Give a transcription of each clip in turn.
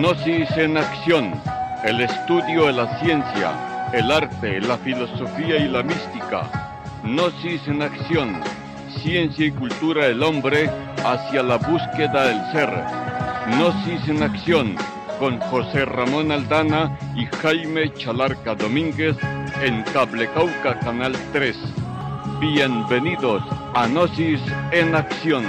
Gnosis en acción, el estudio de la ciencia, el arte, la filosofía y la mística. Gnosis en acción, ciencia y cultura del hombre hacia la búsqueda del ser. Gnosis en acción, con José Ramón Aldana y Jaime Chalarca Domínguez en Cable Cauca Canal 3. Bienvenidos a Gnosis en acción.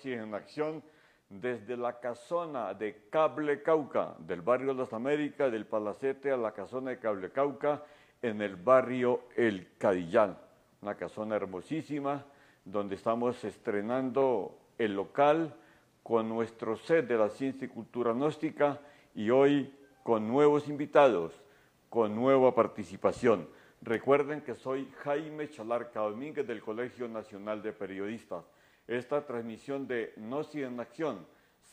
Gnosis en Acción desde la casona de Cable Cauca, del barrio Las Américas, del Palacete a la casona de Cable Cauca, en el barrio El Cadillán. Una casona hermosísima, donde estamos estrenando el local con nuestro set de la ciencia y cultura gnóstica y hoy con nuevos invitados, con nueva participación. Recuerden que soy Jaime Chalarca Domínguez del Colegio Nacional de Periodistas. Esta transmisión de Gnosis en Acción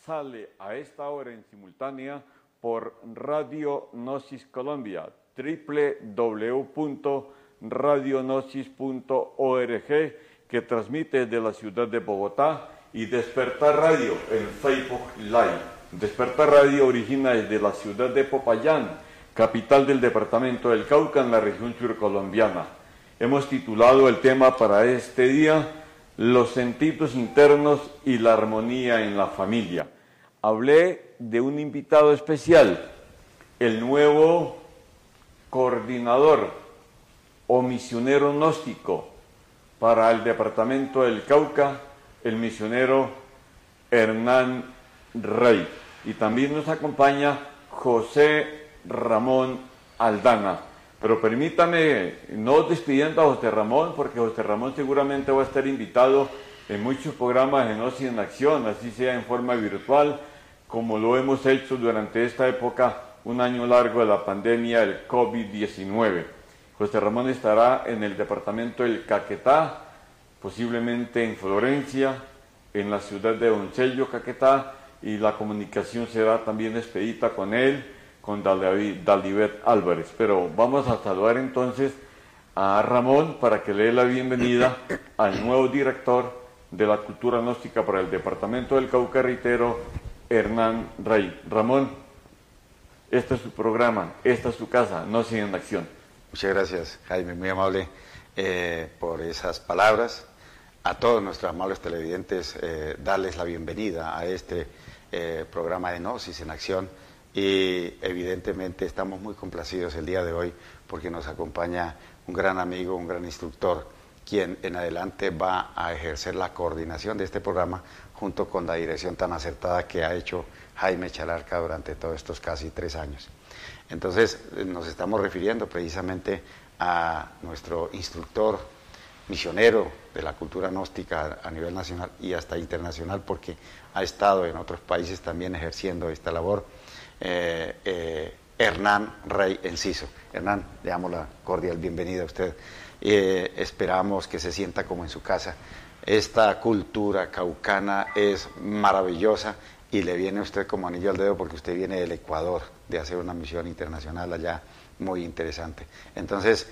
sale a esta hora en simultánea por Radio Gnosis Colombia, www.radionosis.org que transmite desde la ciudad de Bogotá y Despertar Radio en Facebook Live. Despertar Radio origina desde la ciudad de Popayán, capital del departamento del Cauca en la región surcolombiana. Hemos titulado el tema para este día Los sentidos internos y la armonía en la familia. Hablé de un invitado especial, el nuevo coordinador o misionero gnóstico para el departamento del Cauca, el misionero Hernán Rey. Y también nos acompaña José Ramón Aldana. Pero permítame, no despidiendo a José Ramón, porque José Ramón seguramente va a estar invitado en muchos programas de Gnosis en Acción, así sea en forma virtual, como lo hemos hecho durante esta época, un año largo de la pandemia del COVID-19. José Ramón estará en el departamento del Caquetá, posiblemente en Florencia, en la ciudad de Doncello, Caquetá, y la comunicación será también expedita con él con Dalibet Álvarez. Pero vamos a saludar entonces a Ramón para que le dé la bienvenida al nuevo director de la cultura gnóstica para el departamento del Cauca Hernán Rey. Ramón, este es su programa, esta es su casa, no en acción. Muchas gracias, Jaime, muy amable eh, por esas palabras. A todos nuestros amables televidentes, eh, darles la bienvenida a este eh, programa de Gnosis en Acción y evidentemente estamos muy complacidos el día de hoy porque nos acompaña un gran amigo, un gran instructor, quien en adelante va a ejercer la coordinación de este programa junto con la dirección tan acertada que ha hecho Jaime Chalarca durante todos estos casi tres años. Entonces nos estamos refiriendo precisamente a nuestro instructor misionero de la cultura gnóstica a nivel nacional y hasta internacional porque ha estado en otros países también ejerciendo esta labor eh, eh, Hernán Rey Enciso. Hernán, le damos la cordial bienvenida a usted. Eh, esperamos que se sienta como en su casa. Esta cultura caucana es maravillosa y le viene a usted como anillo al dedo porque usted viene del Ecuador, de hacer una misión internacional allá muy interesante. Entonces,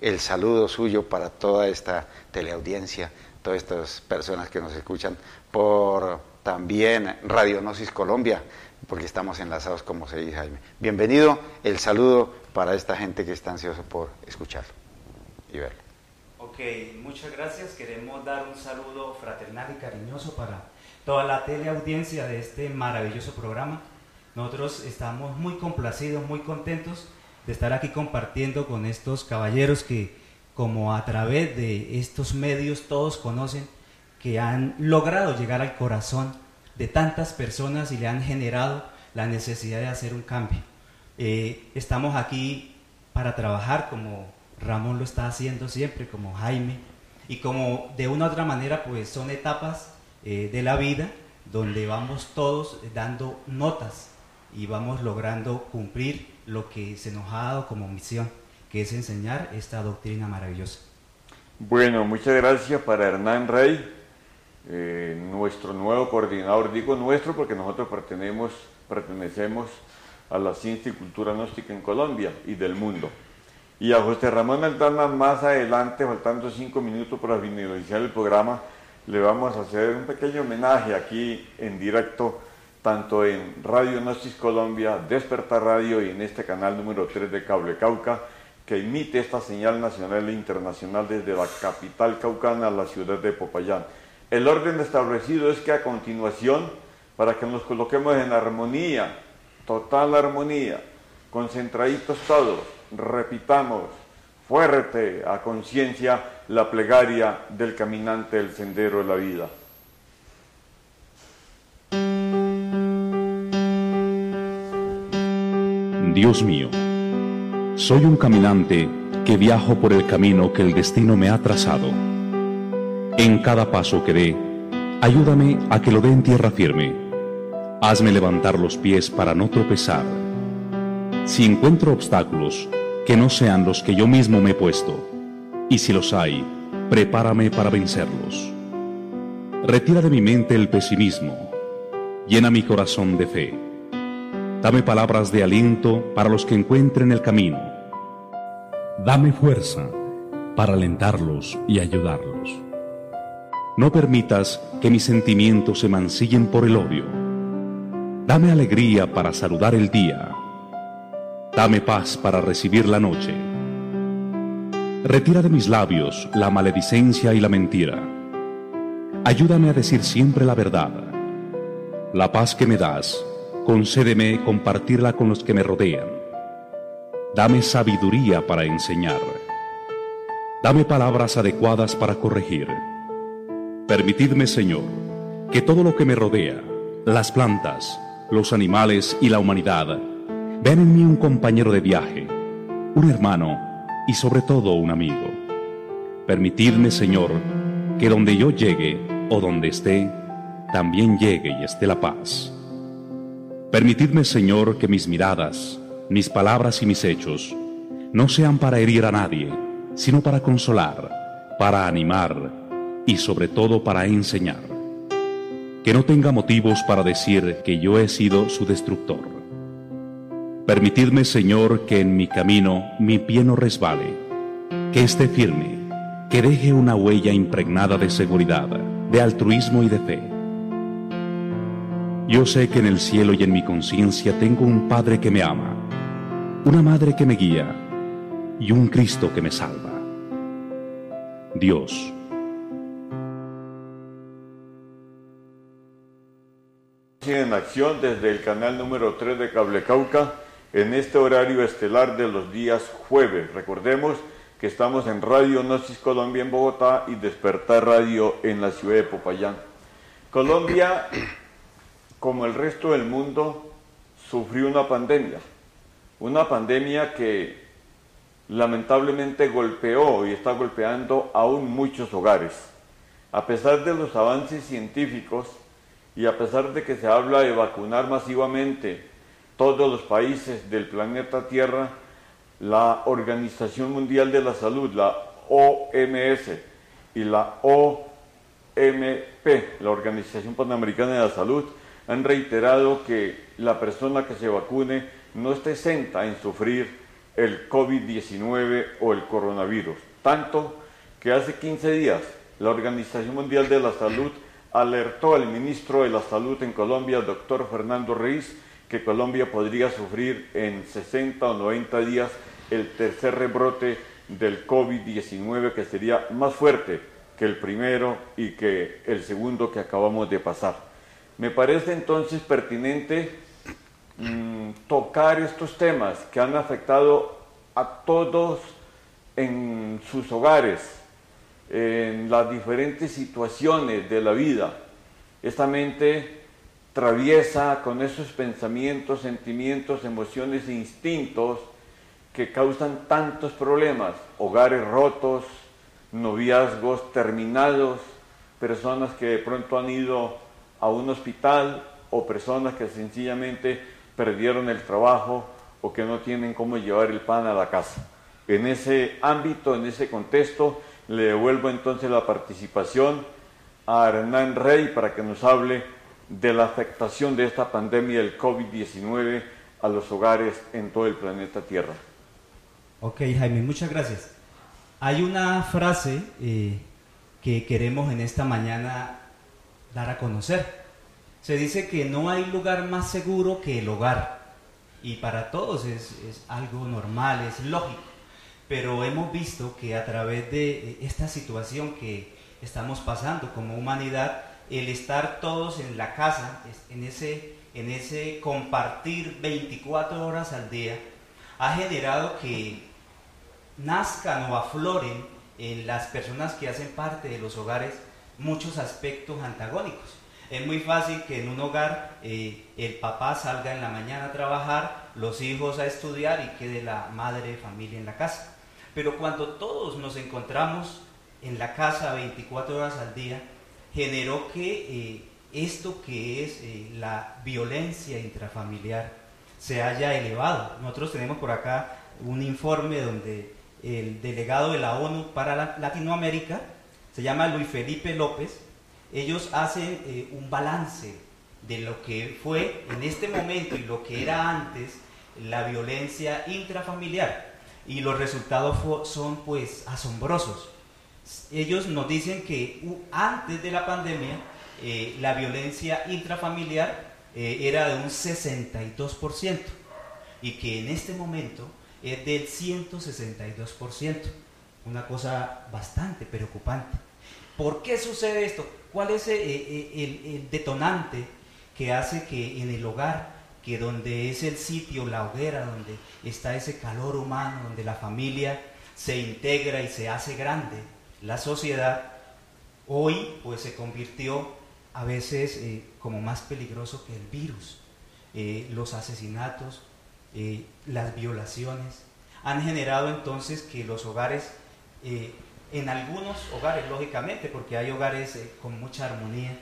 el saludo suyo para toda esta teleaudiencia, todas estas personas que nos escuchan por también Radionosis Colombia, porque estamos enlazados, como se dice Jaime. Bienvenido, el saludo para esta gente que está ansiosa por escucharlo y verlo. Ok, muchas gracias. Queremos dar un saludo fraternal y cariñoso para toda la teleaudiencia de este maravilloso programa. Nosotros estamos muy complacidos, muy contentos de estar aquí compartiendo con estos caballeros que, como a través de estos medios todos conocen, que han logrado llegar al corazón de tantas personas y le han generado la necesidad de hacer un cambio. Eh, estamos aquí para trabajar como Ramón lo está haciendo siempre, como Jaime, y como de una u otra manera pues son etapas eh, de la vida donde vamos todos dando notas y vamos logrando cumplir lo que se nos ha dado como misión, que es enseñar esta doctrina maravillosa. Bueno, muchas gracias para Hernán Rey eh, nuestro nuevo coordinador, digo nuestro porque nosotros pertenecemos, pertenecemos a la ciencia y cultura gnóstica en Colombia y del mundo. Y a José Ramón Aldana más adelante, faltando cinco minutos para finalizar el programa, le vamos a hacer un pequeño homenaje aquí en directo, tanto en Radio Gnosis Colombia, Despertar Radio y en este canal número 3 de Cable Cauca, que emite esta señal nacional e internacional desde la capital caucana a la ciudad de Popayán. El orden establecido es que a continuación, para que nos coloquemos en armonía, total armonía, concentraditos todos, repitamos fuerte a conciencia la plegaria del caminante del sendero de la vida. Dios mío, soy un caminante que viajo por el camino que el destino me ha trazado. En cada paso que dé, ayúdame a que lo dé en tierra firme. Hazme levantar los pies para no tropezar. Si encuentro obstáculos, que no sean los que yo mismo me he puesto, y si los hay, prepárame para vencerlos. Retira de mi mente el pesimismo, llena mi corazón de fe. Dame palabras de aliento para los que encuentren el camino. Dame fuerza para alentarlos y ayudarlos. No permitas que mis sentimientos se mancillen por el odio. Dame alegría para saludar el día. Dame paz para recibir la noche. Retira de mis labios la maledicencia y la mentira. Ayúdame a decir siempre la verdad. La paz que me das, concédeme compartirla con los que me rodean. Dame sabiduría para enseñar. Dame palabras adecuadas para corregir. Permitidme, Señor, que todo lo que me rodea, las plantas, los animales y la humanidad, vean en mí un compañero de viaje, un hermano, y sobre todo un amigo. Permitidme, Señor, que donde yo llegue o donde esté, también llegue y esté la paz. Permitidme, Señor, que mis miradas, mis palabras y mis hechos no sean para herir a nadie, sino para consolar, para animar y sobre todo para enseñar. Que no tenga motivos para decir que yo he sido su destructor Permitidme, Señor, que en mi camino mi pie no resbale, que esté firme, que deje una huella impregnada de seguridad, de altruismo y de fe. Yo sé que en el cielo y en mi conciencia tengo un Padre que me ama, una Madre que me guía y un Cristo que me salva. Dios. En acción desde el canal número 3 de Cable Cauca en este horario estelar de los días jueves. Recordemos que estamos en Radio Gnosis Colombia en Bogotá y Despertar Radio en la ciudad de Popayán. Colombia, como el resto del mundo, sufrió una pandemia. Una pandemia que lamentablemente golpeó y está golpeando aún muchos hogares. A pesar de los avances científicos y a pesar de que se habla de vacunar masivamente todos los países del planeta Tierra, la Organización Mundial de la Salud, la OMS y la OMP, la Organización Panamericana de la Salud, han reiterado que la persona que se vacune no está exenta en sufrir el COVID-19 o el coronavirus. Tanto que hace 15 días la Organización Mundial de la Salud alertó al ministro de la Salud en Colombia, doctor Fernando Reis, que Colombia podría sufrir en 60 o 90 días el tercer rebrote del COVID-19 que sería más fuerte que el primero y que el segundo que acabamos de pasar. Me parece entonces pertinente mm, tocar estos temas que han afectado a todos en sus hogares, en las diferentes situaciones de la vida. Esta mente traviesa con esos pensamientos, sentimientos, emociones e instintos que causan tantos problemas, hogares rotos, noviazgos terminados, personas que de pronto han ido a un hospital o personas que sencillamente perdieron el trabajo o que no tienen cómo llevar el pan a la casa. En ese ámbito, en ese contexto, le devuelvo entonces la participación a Hernán Rey para que nos hable de la afectación de esta pandemia del COVID-19 a los hogares en todo el planeta Tierra. Ok, Jaime, muchas gracias. Hay una frase eh, que queremos en esta mañana dar a conocer. Se dice que no hay lugar más seguro que el hogar. Y para todos es, es algo normal, es lógico. Pero hemos visto que a través de esta situación que estamos pasando como humanidad, el estar todos en la casa, en ese, en ese compartir 24 horas al día, ha generado que nazcan o afloren en las personas que hacen parte de los hogares muchos aspectos antagónicos. Es muy fácil que en un hogar eh, el papá salga en la mañana a trabajar, los hijos a estudiar y quede la madre de familia en la casa. Pero cuando todos nos encontramos en la casa 24 horas al día, generó que eh, esto que es eh, la violencia intrafamiliar se haya elevado. Nosotros tenemos por acá un informe donde el delegado de la ONU para Latinoamérica, se llama Luis Felipe López, ellos hacen eh, un balance de lo que fue en este momento y lo que era antes la violencia intrafamiliar. Y los resultados son pues asombrosos. Ellos nos dicen que antes de la pandemia eh, la violencia intrafamiliar eh, era de un 62% y que en este momento es del 162%. Una cosa bastante preocupante. ¿Por qué sucede esto? ¿Cuál es eh, el, detonante que hace que en el hogar, que donde es el sitio, la hoguera, donde está ese calor humano, donde la familia se integra y se hace grande, la sociedad, hoy pues se convirtió a veces eh, como más peligroso que el virus. Eh, los asesinatos, las violaciones, han generado entonces que los hogares en algunos hogares, lógicamente, porque hay hogares eh, con mucha armonía,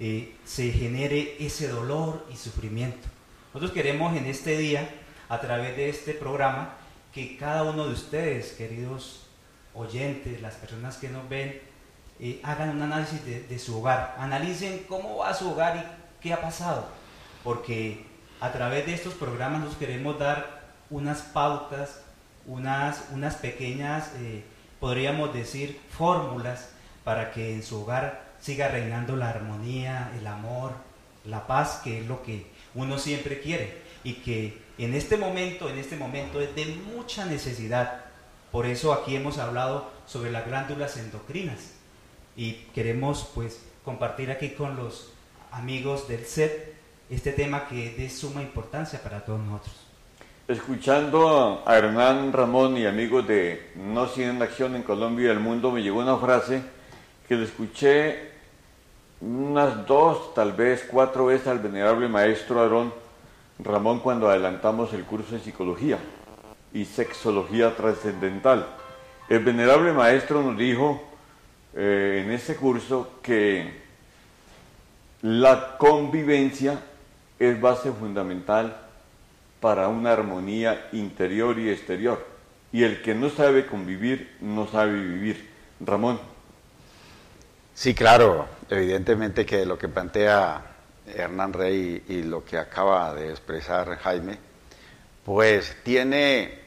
eh, se genere ese dolor y sufrimiento. Nosotros queremos en este día, a través de este programa, que cada uno de ustedes, queridos oyentes, las personas que nos ven, eh, hagan un análisis de, su hogar, analicen cómo va su hogar y qué ha pasado, porque a través de estos programas nos queremos dar unas pautas, unas, unas pequeñas podríamos decir, fórmulas para que en su hogar siga reinando la armonía, el amor, la paz, que es lo que uno siempre quiere y que en este momento, en este momento es de mucha necesidad. Por eso aquí hemos hablado sobre las glándulas endocrinas y queremos pues compartir aquí con los amigos del SET este tema que es de suma importancia para todos nosotros. Escuchando a Hernán Ramón y amigos de No Sin Acción en Colombia y el Mundo, me llegó una frase que le escuché unas dos, tal vez cuatro veces al venerable maestro Aarón Ramón cuando adelantamos el curso de psicología y sexología trascendental. El venerable maestro nos dijo eh, en ese curso que la convivencia es base fundamental para una armonía interior y exterior. Y el que no sabe convivir, no sabe vivir. Ramón. Sí, claro, evidentemente que lo que plantea Hernán Rey y lo que acaba de expresar Jaime, pues tiene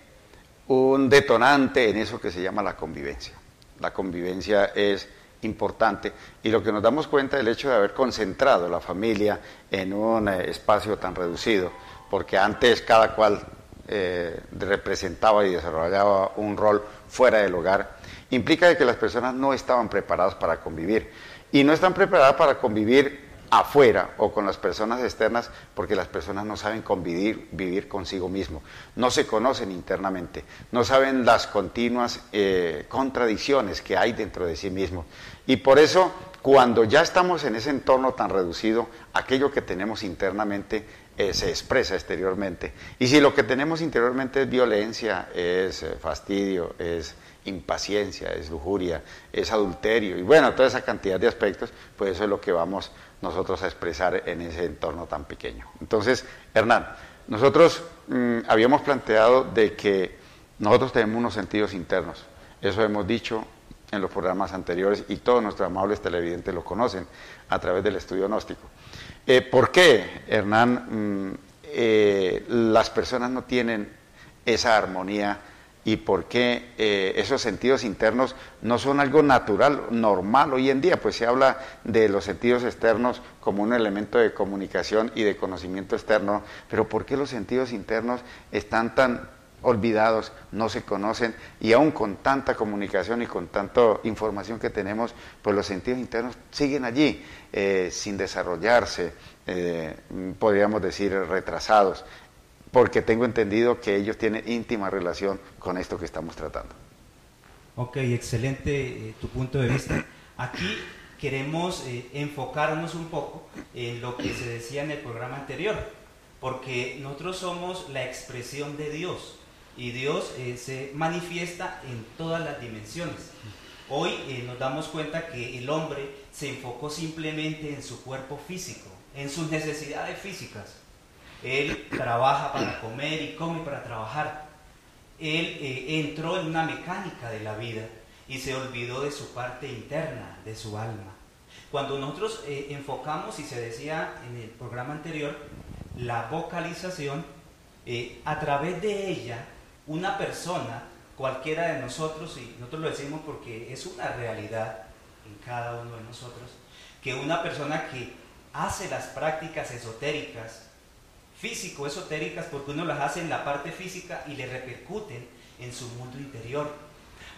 un detonante en eso que se llama la convivencia. La convivencia es importante y lo que nos damos cuenta del hecho de haber concentrado la familia en un eh, espacio tan reducido, porque antes cada cual eh, representaba y desarrollaba un rol fuera del hogar, implica que las personas no estaban preparadas para convivir. Y no están preparadas para convivir afuera o con las personas externas porque las personas no saben convivir vivir consigo mismo, no se conocen internamente, no saben las continuas eh, contradicciones que hay dentro de sí mismo. Y por eso, cuando ya estamos en ese entorno tan reducido, aquello que tenemos internamente eh, se expresa exteriormente. Y si lo que tenemos interiormente es violencia, es eh, fastidio, es impaciencia, es lujuria, es adulterio, y bueno, toda esa cantidad de aspectos, pues eso es lo que vamos nosotros a expresar en ese entorno tan pequeño. Entonces, Hernán, nosotros mm, habíamos planteado de que nosotros tenemos unos sentidos internos, eso hemos dicho en los programas anteriores y todos nuestros amables televidentes lo conocen a través del estudio gnóstico. Eh, ¿Por qué, Hernán, mm, eh, las personas no tienen esa armonía y por qué eh, esos sentidos internos no son algo natural, normal hoy en día, pues se habla de los sentidos externos como un elemento de comunicación y de conocimiento externo, pero ¿por qué los sentidos internos están tan olvidados, no se conocen y aún con tanta comunicación y con tanta información que tenemos, pues los sentidos internos siguen allí eh, sin desarrollarse, eh, podríamos decir retrasados porque tengo entendido que ellos tienen íntima relación con esto que estamos tratando. Ok, excelente eh, tu punto de vista. Aquí queremos enfocarnos un poco en lo que se decía en el programa anterior, porque nosotros somos la expresión de Dios y Dios eh, se manifiesta en todas las dimensiones. Hoy nos damos cuenta que el hombre se enfocó simplemente en su cuerpo físico, en sus necesidades físicas, él trabaja para comer y come para trabajar. Él eh, entró en una mecánica de la vida y se olvidó de su parte interna, de su alma. Cuando nosotros eh, enfocamos, y se decía en el programa anterior, la vocalización, eh, a través de ella, una persona, cualquiera de nosotros, y nosotros lo decimos porque es una realidad en cada uno de nosotros, que una persona que hace las prácticas esotéricas, físico esotéricas porque uno las hace en la parte física y le repercuten en su mundo interior.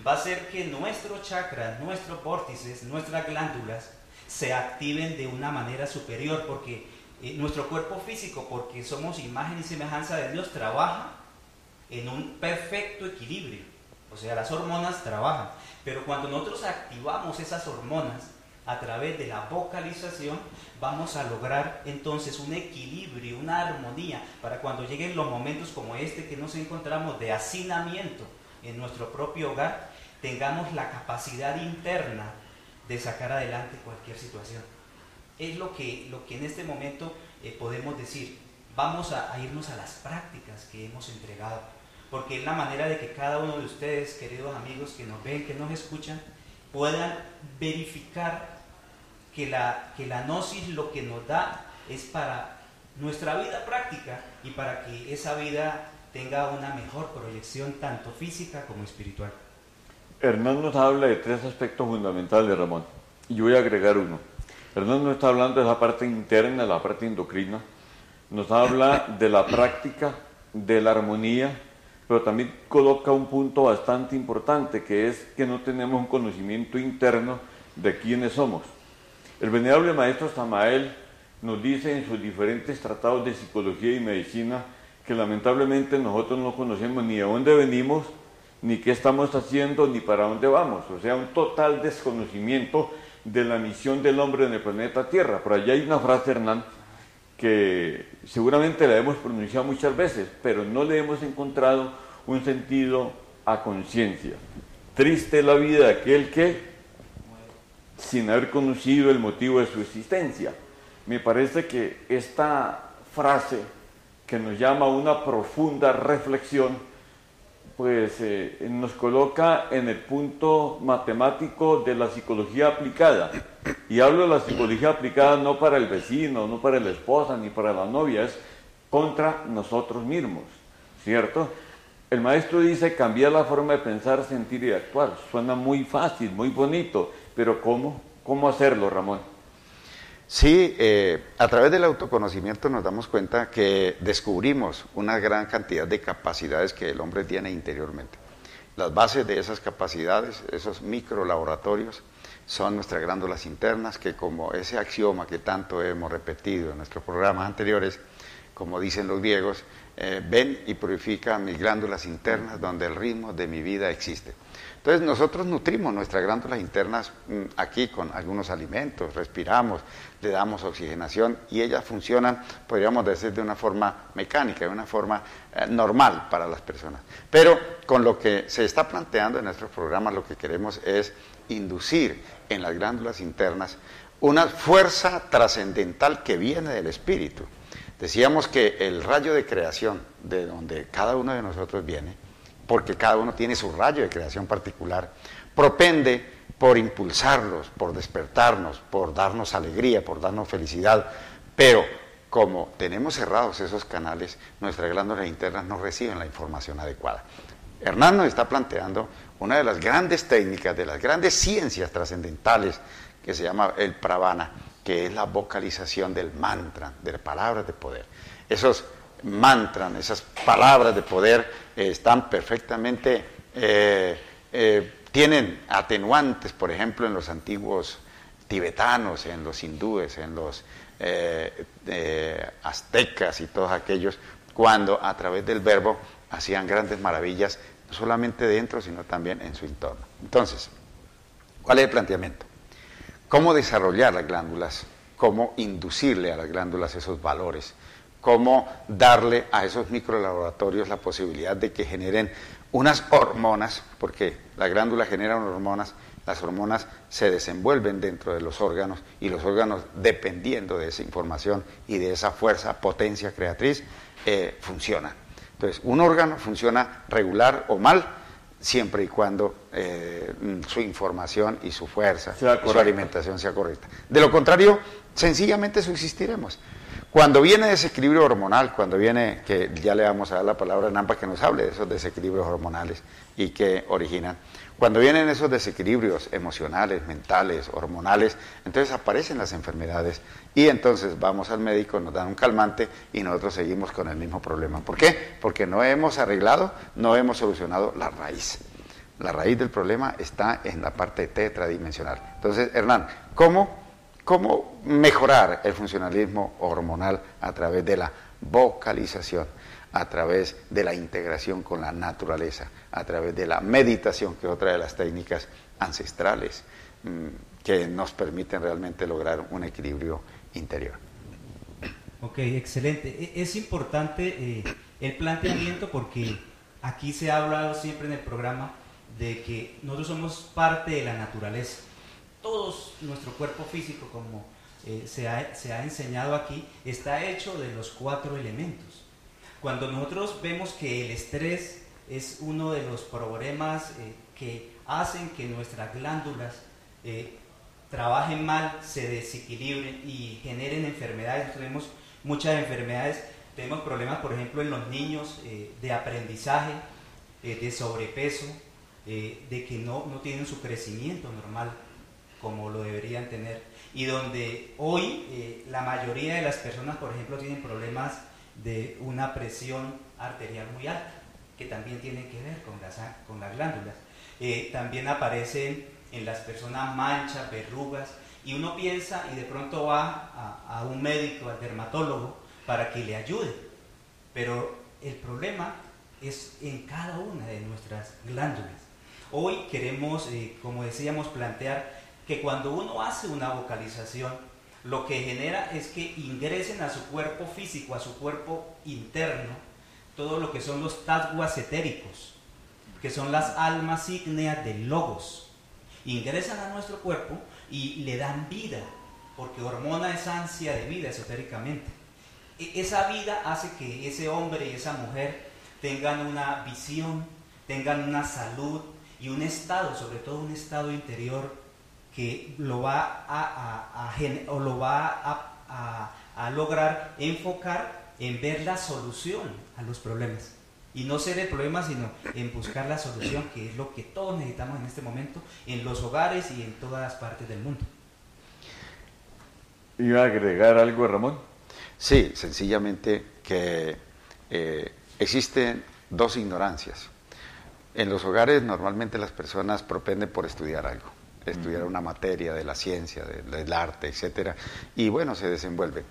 Va a hacer que nuestros chakras, nuestros vórtices, nuestras glándulas se activen de una manera superior porque eh, nuestro cuerpo físico, porque somos imagen y semejanza de Dios, trabaja en un perfecto equilibrio. O sea, las hormonas trabajan. Pero cuando nosotros activamos esas hormonas, a través de la vocalización, vamos a lograr entonces un equilibrio, una armonía, para cuando lleguen los momentos como este que nos encontramos de hacinamiento en nuestro propio hogar, tengamos la capacidad interna de sacar adelante cualquier situación. Es lo que, lo que en este momento eh, podemos decir. Vamos a, a irnos a las prácticas que hemos entregado, porque es la manera de que cada uno de ustedes, queridos amigos que nos ven, que nos escuchan, puedan verificar que la, que la gnosis lo que nos da es para nuestra vida práctica y para que esa vida tenga una mejor proyección tanto física como espiritual. Hernán nos habla de tres aspectos fundamentales, Ramón, y yo voy a agregar uno. Hernán nos está hablando de la parte interna, la parte endocrina, nos habla de la práctica, de la armonía, pero también coloca un punto bastante importante, que es que no tenemos un conocimiento interno de quiénes somos. El venerable maestro Samael nos dice en sus diferentes tratados de psicología y medicina que lamentablemente nosotros no conocemos ni de dónde venimos, ni qué estamos haciendo, ni para dónde vamos. O sea, un total desconocimiento de la misión del hombre en el planeta Tierra. Por allá hay una frase, Hernán, que seguramente la hemos pronunciado muchas veces, pero no le hemos encontrado un sentido a conciencia. Triste la vida de aquel que sin haber conocido el motivo de su existencia. Me parece que esta frase que nos llama a una profunda reflexión, pues eh, nos coloca en el punto matemático de la psicología aplicada. Y hablo de la psicología aplicada no para el vecino, no para la esposa, ni para la novia, es contra nosotros mismos, ¿cierto? El maestro dice cambiar la forma de pensar, sentir y actuar. Suena muy fácil, muy bonito, pero ¿cómo? ¿Cómo hacerlo, Ramón? Sí, eh, a través del autoconocimiento nos damos cuenta que descubrimos una gran cantidad de capacidades que el hombre tiene interiormente. Las bases de esas capacidades, esos microlaboratorios, son nuestras glándulas internas, que como ese axioma que tanto hemos repetido en nuestros programas anteriores, como dicen los griegos, eh, ven y purifica mis glándulas internas donde el ritmo de mi vida existe. Entonces nosotros nutrimos nuestras glándulas internas mm, aquí con algunos alimentos, respiramos, le damos oxigenación y ellas funcionan, podríamos decir, de una forma mecánica, de una forma eh, normal para las personas. Pero con lo que se está planteando en nuestros programas, lo que queremos es inducir en las glándulas internas una fuerza trascendental que viene del espíritu. Decíamos que el rayo de creación de donde cada uno de nosotros viene, porque cada uno tiene su rayo de creación particular, propende por impulsarlos, por despertarnos, por darnos alegría, por darnos felicidad, pero como tenemos cerrados esos canales, nuestras glándulas internas no reciben la información adecuada. Hernán nos está planteando una de las grandes técnicas, de las grandes ciencias trascendentales que se llama el pravana, que es la vocalización del mantra, de palabras de poder. Esos mantras, esas palabras de poder eh, están perfectamente, eh, eh, tienen atenuantes, por ejemplo, en los antiguos tibetanos, en los hindúes, en los aztecas y todos aquellos, cuando a través del verbo hacían grandes maravillas, no solamente dentro, sino también en su entorno. Entonces, ¿cuál es el planteamiento? ¿Cómo desarrollar las glándulas? ¿Cómo inducirle a las glándulas esos valores? ¿Cómo darle a esos microlaboratorios la posibilidad de que generen unas hormonas? Porque la glándula genera hormonas, las hormonas se desenvuelven dentro de los órganos y los órganos, dependiendo de esa información y de esa fuerza, potencia creatriz, eh, funcionan. Entonces, un órgano funciona regular o mal siempre y cuando eh, su información y su fuerza, y su alimentación sea correcta. De lo contrario, sencillamente subsistiremos. Cuando viene desequilibrio hormonal, cuando viene, que ya le vamos a dar la palabra a Nampa que nos hable de esos desequilibrios hormonales y que originan, cuando vienen esos desequilibrios emocionales, mentales, hormonales, entonces aparecen las enfermedades y entonces vamos al médico, nos dan un calmante y nosotros seguimos con el mismo problema. ¿Por qué? Porque no hemos arreglado, no hemos solucionado la raíz. La raíz del problema está en la parte tetradimensional. Entonces, Hernán, ¿cómo, cómo mejorar el funcionalismo hormonal a través de la vocalización? a través de la integración con la naturaleza, a través de la meditación, que es otra de las técnicas ancestrales mm, que nos permiten realmente lograr un equilibrio interior. Ok, excelente. E, es importante eh, el planteamiento porque aquí se ha hablado siempre en el programa de que nosotros somos parte de la naturaleza. Todos nuestro cuerpo físico, como eh, se, ha, se ha enseñado aquí, está hecho de los cuatro elementos. Cuando nosotros vemos que el estrés es uno de los problemas eh, que hacen que nuestras glándulas eh, trabajen mal, se desequilibren y generen enfermedades, tenemos muchas enfermedades, tenemos problemas, por ejemplo, en los niños de aprendizaje, de sobrepeso, de que no, no tienen su crecimiento normal como lo deberían tener. Y donde hoy la mayoría de las personas, por ejemplo, tienen problemas de una presión arterial muy alta, que también tiene que ver con las, con las glándulas. Eh, también aparecen en las personas manchas, verrugas, y uno piensa y de pronto va a, a un médico, al dermatólogo, para que le ayude. Pero el problema es en cada una de nuestras glándulas. Hoy queremos, eh, como decíamos, plantear que cuando uno hace una vocalización, lo que genera es que ingresen a su cuerpo físico, a su cuerpo interno, todo lo que son los taguas etéricos, que son las almas ígneas de logos. Ingresan a nuestro cuerpo y le dan vida, porque hormona es ansia de vida esotéricamente. E, esa vida hace que ese hombre y esa mujer tengan una visión, tengan una salud y un estado, sobre todo un estado interior que lo va a, o lo va a, lograr enfocar en ver la solución a los problemas. Y no ser el problema, sino en buscar la solución, que es lo que todos necesitamos en este momento, en los hogares y en todas las partes del mundo. ¿Iba a agregar algo, Ramón? Sí, sencillamente que eh, existen dos ignorancias. En los hogares normalmente las personas propenden por estudiar algo estudiar una materia de la ciencia, del arte, etcétera, y bueno, se desenvuelve.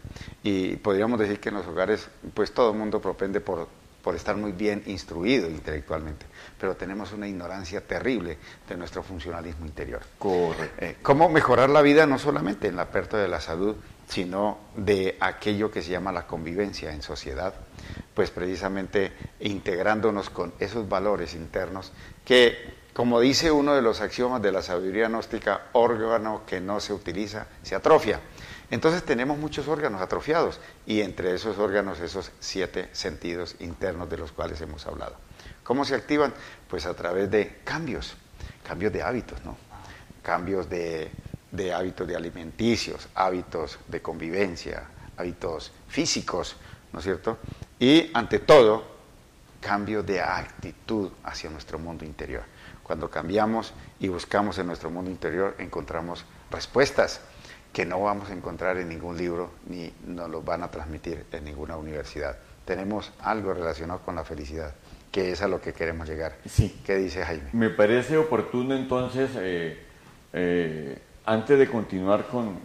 Y podríamos decir que en los hogares, pues todo el mundo propende por, por estar muy bien instruido intelectualmente, pero tenemos una ignorancia terrible de nuestro funcionalismo interior. Correcto. Eh, ¿Cómo mejorar la vida no solamente en la pérdida de la salud, sino de aquello que se llama la convivencia en sociedad? Pues precisamente integrándonos con esos valores internos que como dice uno de los axiomas de la sabiduría gnóstica, órgano que no se utiliza se atrofia. Entonces tenemos muchos órganos atrofiados y entre esos órganos esos siete sentidos internos de los cuales hemos hablado. ¿Cómo se activan? Pues a través de cambios, cambios de hábitos, ¿no? Cambios de, hábitos alimenticios, hábitos de convivencia, hábitos físicos, ¿no es cierto? Y ante todo, cambio de actitud hacia nuestro mundo interior. Cuando cambiamos y buscamos en nuestro mundo interior, encontramos respuestas que no vamos a encontrar en ningún libro ni nos lo van a transmitir en ninguna universidad. Tenemos algo relacionado con la felicidad, que es a lo que queremos llegar. Sí. ¿Qué dice Jaime? Me parece oportuno entonces, eh, eh, antes de continuar con,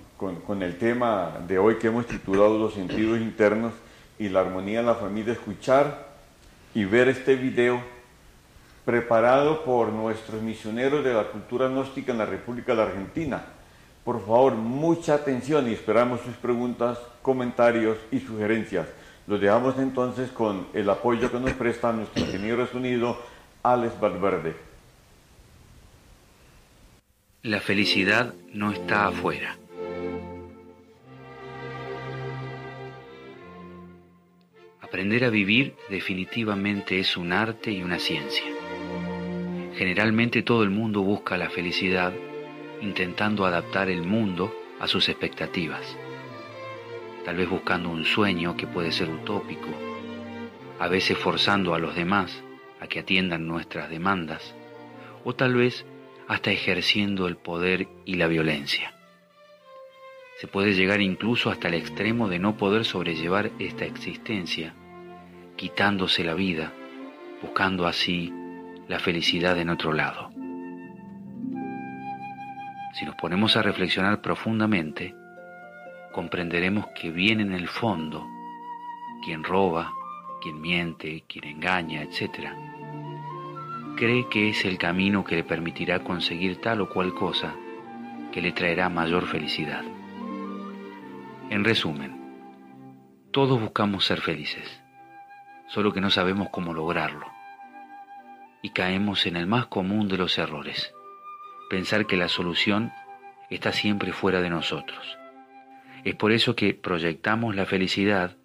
con, el tema de hoy que hemos titulado Los sentidos internos y la armonía en la familia, escuchar y ver este video preparado por nuestros misioneros de la cultura gnóstica en la República de la Argentina. Por favor, mucha atención y esperamos sus preguntas, comentarios y sugerencias. Los dejamos entonces con el apoyo que nos presta nuestro ingeniero sonido, Alex Valverde. La felicidad no está afuera. Aprender a vivir definitivamente es un arte y una ciencia. Generalmente todo el mundo busca la felicidad intentando adaptar el mundo a sus expectativas, tal vez buscando un sueño que puede ser utópico, a veces forzando a los demás a que atiendan nuestras demandas, o tal vez hasta ejerciendo el poder y la violencia. Se puede llegar incluso hasta el extremo de no poder sobrellevar esta existencia, quitándose la vida, buscando así la felicidad en otro lado. Si nos ponemos a reflexionar profundamente, comprenderemos que bien en el fondo, quien roba, quien miente, quien engaña, etc., cree que es el camino que le permitirá conseguir tal o cual cosa que le traerá mayor felicidad. En resumen, todos buscamos ser felices, solo que no sabemos cómo lograrlo y caemos en el más común de los errores, pensar que la solución está siempre fuera de nosotros. Es por eso que proyectamos la felicidad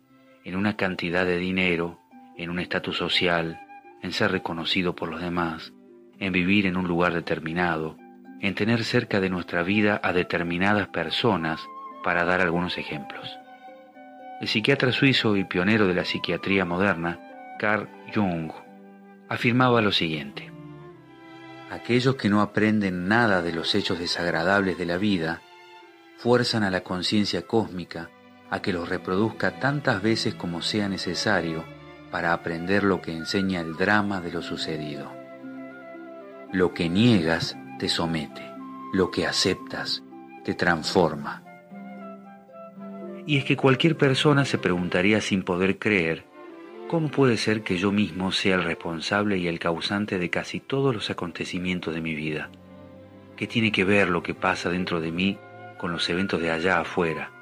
en una cantidad de dinero, en un estatus social, en ser reconocido por los demás, en vivir en un lugar determinado, en tener cerca de nuestra vida a determinadas personas, para dar algunos ejemplos. El psiquiatra suizo y pionero de la psiquiatría moderna, Carl Jung, afirmaba lo siguiente. Aquellos que no aprenden nada de los hechos desagradables de la vida, fuerzan a la conciencia cósmica a que los reproduzca tantas veces como sea necesario para aprender lo que enseña el drama de lo sucedido. Lo que niegas te somete, lo que aceptas te transforma. Y es que cualquier persona se preguntaría sin poder creer ¿Cómo puede ser que yo mismo sea el responsable y el causante de casi todos los acontecimientos de mi vida? ¿Qué tiene que ver lo que pasa dentro de mí con los eventos de allá afuera,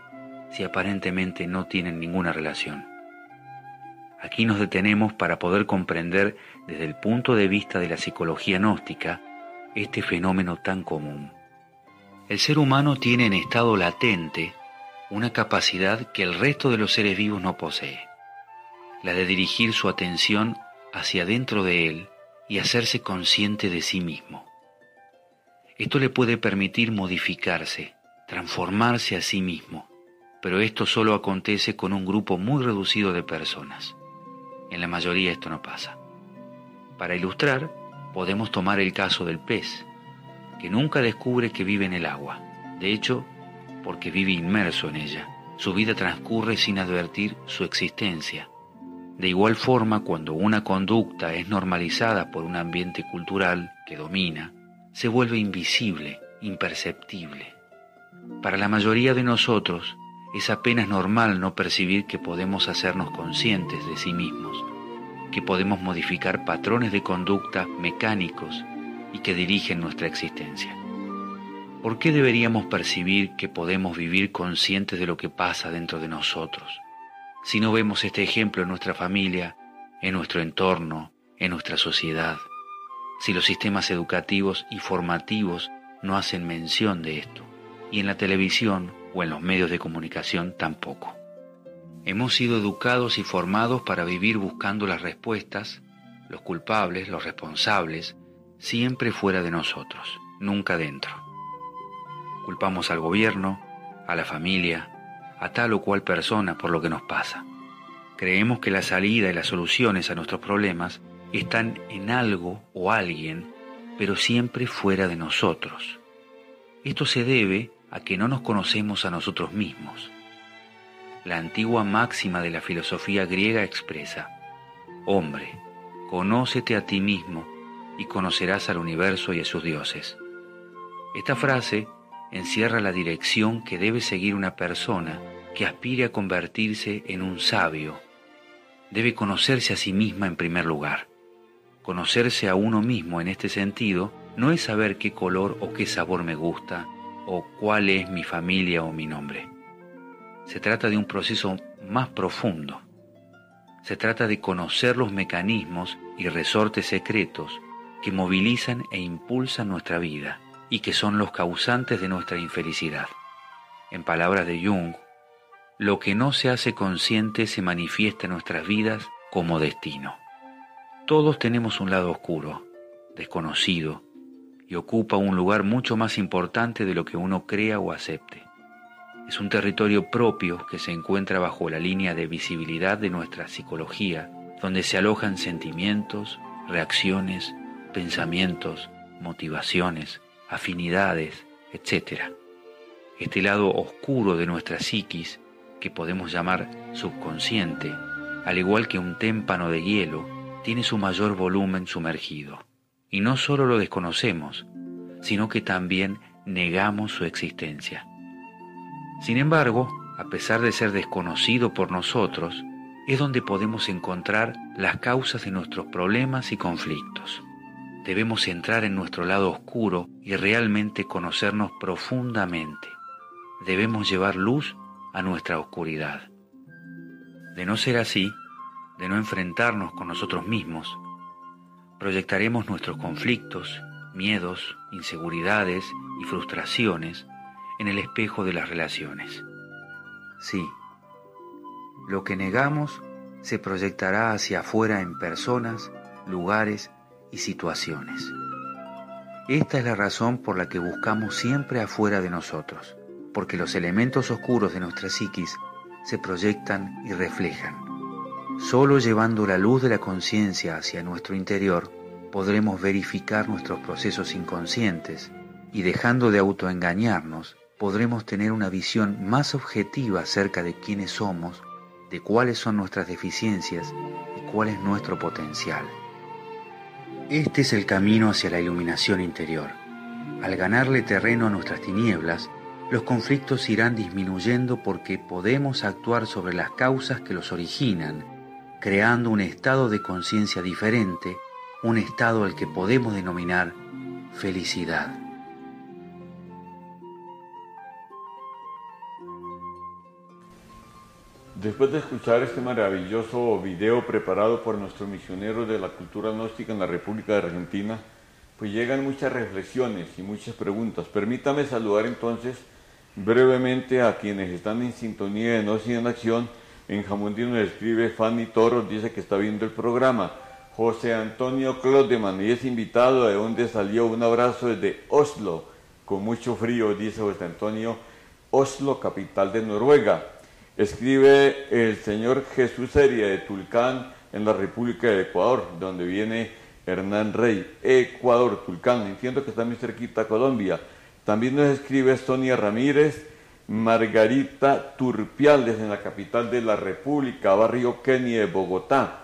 si aparentemente no tienen ninguna relación? Aquí nos detenemos para poder comprender desde el punto de vista de la psicología gnóstica este fenómeno tan común. El ser humano tiene en estado latente una capacidad que el resto de los seres vivos no posee la de dirigir su atención hacia dentro de él y hacerse consciente de sí mismo. Esto le puede permitir modificarse, transformarse a sí mismo, pero esto solo acontece con un grupo muy reducido de personas. En la mayoría esto no pasa. Para ilustrar, podemos tomar el caso del pez, que nunca descubre que vive en el agua. De hecho, porque vive inmerso en ella. Su vida transcurre sin advertir su existencia de igual forma, cuando una conducta es normalizada por un ambiente cultural que domina, se vuelve invisible, imperceptible. Para la mayoría de nosotros, es apenas normal no percibir que podemos hacernos conscientes de sí mismos, que podemos modificar patrones de conducta mecánicos y que dirigen nuestra existencia. ¿Por qué deberíamos percibir que podemos vivir conscientes de lo que pasa dentro de nosotros? Si no vemos este ejemplo en nuestra familia, en nuestro entorno, en nuestra sociedad, si los sistemas educativos y formativos no hacen mención de esto, y en la televisión o en los medios de comunicación tampoco. Hemos sido educados y formados para vivir buscando las respuestas, los culpables, los responsables, siempre fuera de nosotros, nunca dentro. Culpamos al gobierno, a la familia, a tal o cual persona por lo que nos pasa. Creemos que la salida y las soluciones a nuestros problemas están en algo o alguien, pero siempre fuera de nosotros. Esto se debe a que no nos conocemos a nosotros mismos. La antigua máxima de la filosofía griega expresa, Hombre, conócete a ti mismo y conocerás al universo y a sus dioses. Esta frase encierra la dirección que debe seguir una persona que aspire a convertirse en un sabio. Debe conocerse a sí misma en primer lugar. Conocerse a uno mismo en este sentido no es saber qué color o qué sabor me gusta o cuál es mi familia o mi nombre. Se trata de un proceso más profundo. Se trata de conocer los mecanismos y resortes secretos que movilizan e impulsan nuestra vida y que son los causantes de nuestra infelicidad. En palabras de Jung, lo que no se hace consciente se manifiesta en nuestras vidas como destino. Todos tenemos un lado oscuro, desconocido, y ocupa un lugar mucho más importante de lo que uno crea o acepte. Es un territorio propio que se encuentra bajo la línea de visibilidad de nuestra psicología, donde se alojan sentimientos, reacciones, pensamientos, motivaciones, afinidades, etc. Este lado oscuro de nuestra psiquis, que podemos llamar subconsciente, al igual que un témpano de hielo, tiene su mayor volumen sumergido. Y no solo lo desconocemos, sino que también negamos su existencia. Sin embargo, a pesar de ser desconocido por nosotros, es donde podemos encontrar las causas de nuestros problemas y conflictos. Debemos entrar en nuestro lado oscuro y realmente conocernos profundamente. Debemos llevar luz a nuestra oscuridad. De no ser así, de no enfrentarnos con nosotros mismos, proyectaremos nuestros conflictos, miedos, inseguridades y frustraciones en el espejo de las relaciones. Sí, lo que negamos se proyectará hacia afuera en personas, lugares y situaciones. Esta es la razón por la que buscamos siempre afuera de nosotros, porque los elementos oscuros de nuestra psiquis se proyectan y reflejan. Solo llevando la luz de la conciencia hacia nuestro interior podremos verificar nuestros procesos inconscientes y dejando de autoengañarnos, podremos tener una visión más objetiva acerca de quiénes somos, de cuáles son nuestras deficiencias y cuál es nuestro potencial. Este es el camino hacia la iluminación interior. Al ganarle terreno a nuestras tinieblas, los conflictos irán disminuyendo porque podemos actuar sobre las causas que los originan, creando un estado de conciencia diferente, un estado al que podemos denominar felicidad. Después de escuchar este maravilloso video preparado por nuestros misioneros de la cultura gnóstica en la República de Argentina, pues llegan muchas reflexiones y muchas preguntas. Permítame saludar entonces brevemente a quienes están en sintonía de Gnosis en Acción en Jamundino escribe Fanny Toro, dice que está viendo el programa. José Antonio Clodeman, y es invitado de donde salió un abrazo desde Oslo, con mucho frío, dice José Antonio, Oslo, capital de Noruega. Escribe el señor Jesús Seria de Tulcán, en la República de Ecuador, donde viene Hernán Rey, Ecuador, Tulcán, entiendo que está muy cerquita Colombia. También nos escribe Sonia Ramírez, Margarita Turpiales en la capital de la República, barrio Kenia de Bogotá.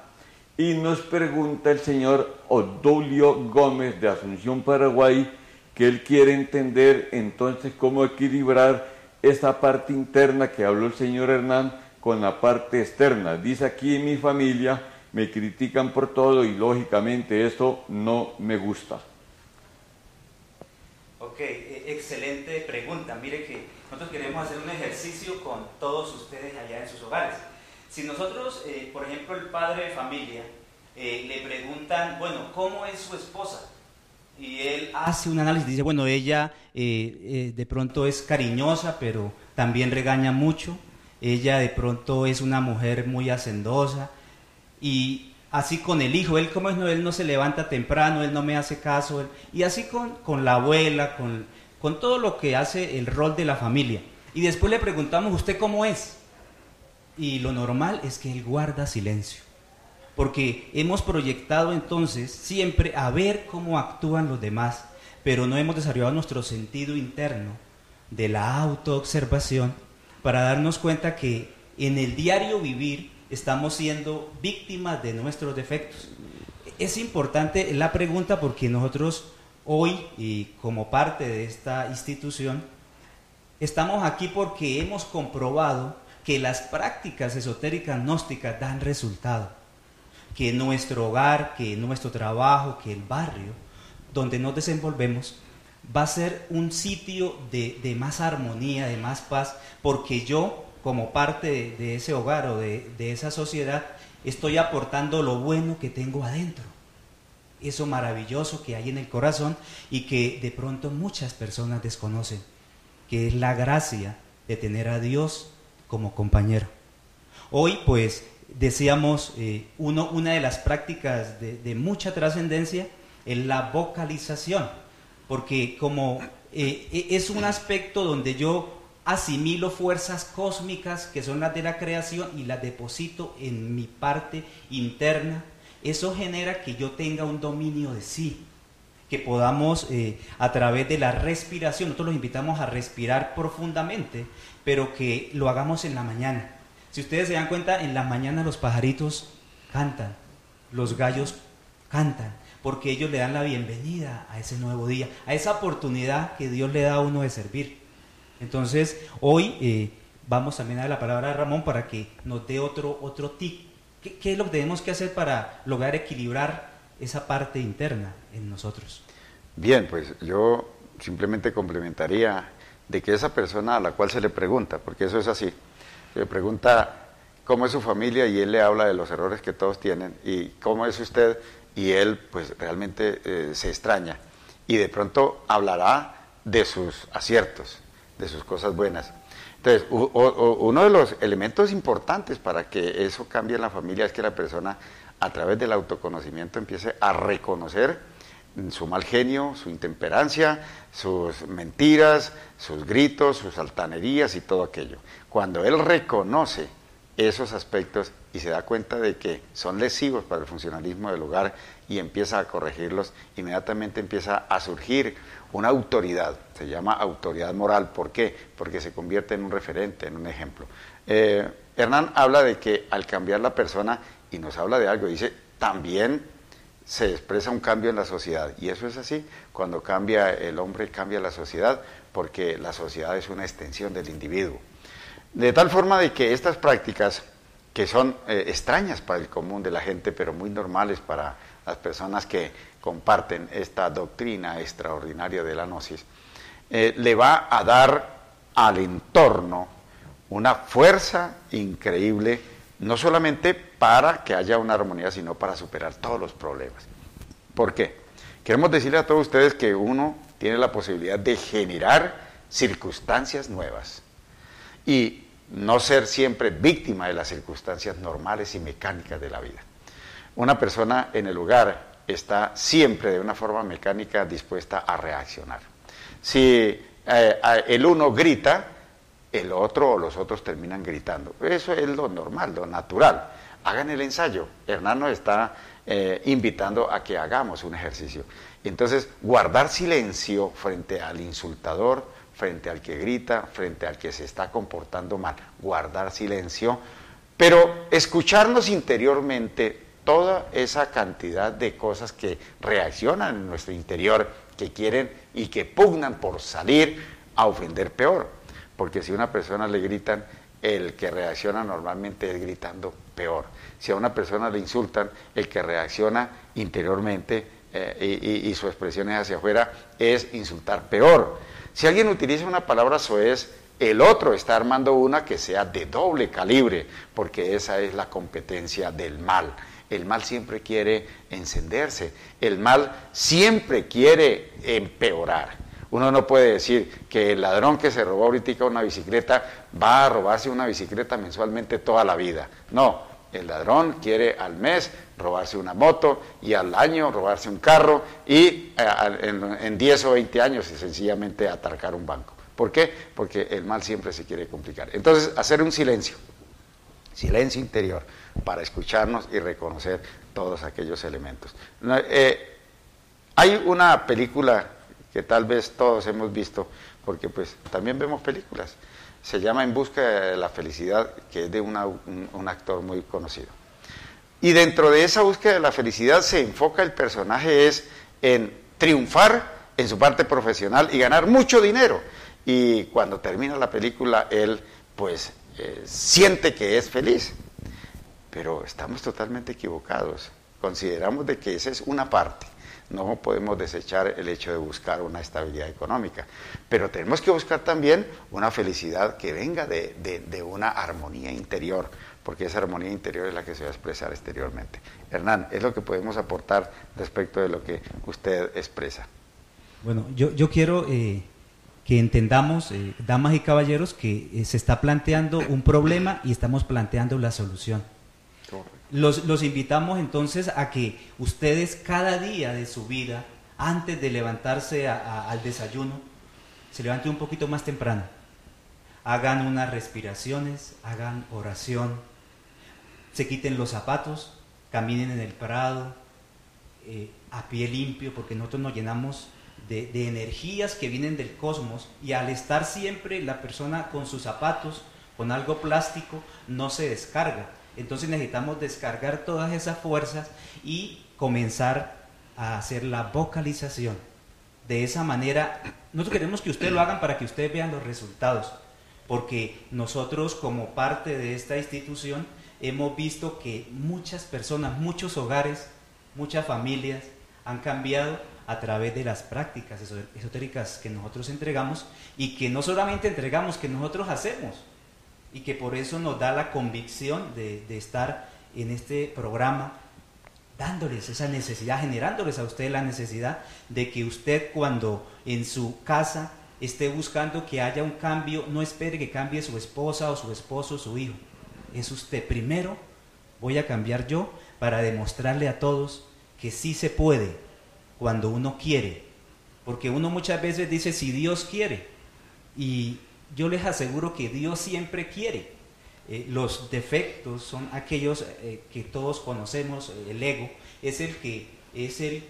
Y nos pregunta el señor Odulio Gómez de Asunción, Paraguay, que él quiere entender entonces cómo equilibrar esa parte interna que habló el señor Hernán con la parte externa. Dice aquí en mi familia me critican por todo y lógicamente eso no me gusta. Ok, excelente pregunta. Mire que nosotros queremos hacer un ejercicio con todos ustedes allá en sus hogares. Si nosotros, eh, por ejemplo, el padre de familia, eh, le preguntan, bueno, ¿cómo es su esposa? Y él hace un análisis, dice, bueno, ella eh, de pronto es cariñosa, pero también regaña mucho. Ella de pronto es una mujer muy hacendosa. Y así con el hijo, él como es, no, él no se levanta temprano, él no me hace caso. y así con, con la abuela, con con todo lo que hace el rol de la familia. Y después le preguntamos, ¿usted cómo es? y lo normal es que él guarda silencio. Porque hemos proyectado entonces siempre a ver cómo actúan los demás, pero no hemos desarrollado nuestro sentido interno de la autoobservación para darnos cuenta que en el diario vivir estamos siendo víctimas de nuestros defectos. Es importante la pregunta porque nosotros hoy, y como parte de esta institución, estamos aquí porque hemos comprobado que las prácticas esotéricas gnósticas dan resultado, que nuestro hogar, que nuestro trabajo, que el barrio donde nos desenvolvemos va a ser un sitio de, más armonía, de más paz, porque yo, como parte de, ese hogar o de, de esa sociedad, estoy aportando lo bueno que tengo adentro eso maravilloso que hay en el corazón y que de pronto muchas personas desconocen, que es la gracia de tener a Dios como compañero. Hoy pues decíamos, eh, uno, una de las prácticas de, mucha trascendencia es la vocalización, porque como eh, e, es un aspecto donde yo asimilo fuerzas cósmicas que son las de la creación y las deposito en mi parte interna, eso genera que yo tenga un dominio de sí, que podamos eh, a través de la respiración, nosotros los invitamos a respirar profundamente, pero que lo hagamos en la mañana. Si ustedes se dan cuenta, en la mañana los pajaritos cantan, los gallos cantan, porque ellos le dan la bienvenida a ese nuevo día, a esa oportunidad que Dios le da a uno de servir. Entonces, hoy eh, vamos también a la palabra de Ramón para que nos dé otro, otro tip ¿Qué, es lo que tenemos que hacer para lograr equilibrar esa parte interna en nosotros? Bien, pues yo simplemente complementaría de que esa persona a la cual se le pregunta, porque eso es así, se le pregunta cómo es su familia y él le habla de los errores que todos tienen y cómo es usted y él pues realmente eh, se extraña y de pronto hablará de sus aciertos, de sus cosas buenas. Entonces, uno de los elementos importantes para que eso cambie en la familia es que la persona, a través del autoconocimiento, empiece a reconocer su mal genio, su intemperancia, sus mentiras, sus gritos, sus altanerías y todo aquello. Cuando él reconoce esos aspectos y se da cuenta de que son lesivos para el funcionalismo del hogar y empieza a corregirlos, inmediatamente empieza a surgir una autoridad, se llama autoridad moral. ¿Por qué? Porque se convierte en un referente, en un ejemplo. Eh, Hernán habla de que al cambiar la persona, y nos habla de algo, dice, también se expresa un cambio en la sociedad. Y eso es así, cuando cambia el hombre, cambia la sociedad, porque la sociedad es una extensión del individuo. De tal forma de que estas prácticas, que son eh, extrañas para el común de la gente, pero muy normales para las personas que comparten esta doctrina extraordinaria de la gnosis, eh, le va a dar al entorno una fuerza increíble, no solamente para que haya una armonía, sino para superar todos los problemas. ¿Por qué? Queremos decirle a todos ustedes que uno tiene la posibilidad de generar circunstancias nuevas y no ser siempre víctima de las circunstancias normales y mecánicas de la vida. Una persona en el lugar está siempre de una forma mecánica dispuesta a reaccionar. Si eh, el uno grita, el otro o los otros terminan gritando. Eso es lo normal, lo natural. Hagan el ensayo. Hernán nos está eh, invitando a que hagamos un ejercicio. Entonces, guardar silencio frente al insultador, frente al que grita, frente al que se está comportando mal. Guardar silencio, pero escucharnos interiormente toda esa cantidad de cosas que reaccionan en nuestro interior, que quieren y que pugnan por salir a ofender peor. Porque si a una persona le gritan, el que reacciona normalmente es gritando peor. Si a una persona le insultan, el que reacciona interiormente eh, y, su expresión es hacia afuera es insultar peor. Si alguien utiliza una palabra soez, el otro está armando una que sea de doble calibre, porque esa es la competencia del mal. El mal siempre quiere encenderse, el mal siempre quiere empeorar. Uno no puede decir que el ladrón que se robó ahorita una bicicleta va a robarse una bicicleta mensualmente toda la vida. No, el ladrón quiere al mes robarse una moto y al año robarse un carro y eh, en, 10 o 20 años sencillamente atracar un banco. ¿Por qué? Porque el mal siempre se quiere complicar. Entonces, hacer un silencio silencio interior, para escucharnos y reconocer todos aquellos elementos. Eh, hay una película que tal vez todos hemos visto, porque pues también vemos películas, se llama En busca de la felicidad, que es de un, actor muy conocido. Y dentro de esa búsqueda de la felicidad se enfoca el personaje es en triunfar en su parte profesional y ganar mucho dinero. Y cuando termina la película, él pues eh, siente que es feliz. Pero estamos totalmente equivocados. Consideramos de que esa es una parte. No podemos desechar el hecho de buscar una estabilidad económica. Pero tenemos que buscar también una felicidad que venga de, una armonía interior, porque esa armonía interior es la que se va a expresar exteriormente. Hernán, es lo que podemos aportar respecto de lo que usted expresa. Bueno, yo, yo quiero eh, que entendamos, eh, damas y caballeros, que eh, se está planteando un problema y estamos planteando la solución. Los, los invitamos entonces a que ustedes cada día de su vida, antes de levantarse al desayuno, se levanten un poquito más temprano. Hagan unas respiraciones, hagan oración, se quiten los zapatos, caminen en el prado, a pie limpio, porque nosotros nos llenamos de, energías que vienen del cosmos y al estar siempre la persona con sus zapatos, con algo plástico, no se descarga. Entonces necesitamos descargar todas esas fuerzas y comenzar a hacer la vocalización. De esa manera, nosotros queremos que ustedes lo hagan para que ustedes vean los resultados, porque nosotros como parte de esta institución hemos visto que muchas personas, muchos hogares, muchas familias han cambiado a través de las prácticas esotéricas que nosotros entregamos y que no solamente entregamos, que nosotros hacemos y que por eso nos da la convicción de, estar en este programa dándoles esa necesidad, generándoles a usted la necesidad de que usted cuando en su casa esté buscando que haya un cambio, no espere que cambie su esposa o su esposo o su hijo. Es usted primero, voy a cambiar yo para demostrarle a todos que sí se puede, cuando uno quiere. Porque uno muchas veces dice si Dios quiere. Y yo les aseguro que Dios siempre quiere. Eh, los defectos son aquellos eh, que todos conocemos, el ego, es el que es el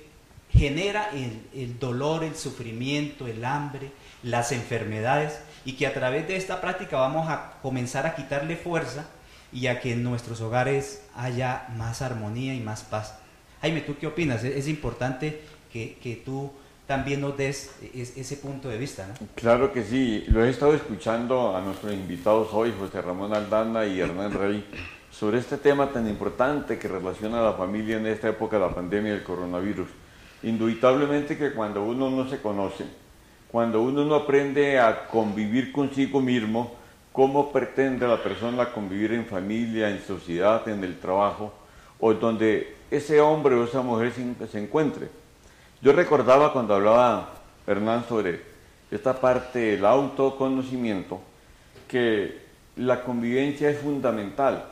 genera el, dolor, el sufrimiento, el hambre, las enfermedades, y que a través de esta práctica vamos a comenzar a quitarle fuerza y a que en nuestros hogares haya más armonía y más paz. Jaime, ¿tú qué opinas? Es, importante que, tú también nos des ese punto de vista. ¿no? Claro que sí, lo he estado escuchando a nuestros invitados hoy, José Ramón Aldana y Hernán Rey, sobre este tema tan importante que relaciona a la familia en esta época de la pandemia del coronavirus. Indubitablemente que cuando uno no se conoce, cuando uno no aprende a convivir consigo mismo, ¿cómo pretende la persona convivir en familia, en sociedad, en el trabajo, o donde ese hombre o esa mujer se encuentre? Yo recordaba cuando hablaba Hernán sobre esta parte del autoconocimiento, que la convivencia es fundamental,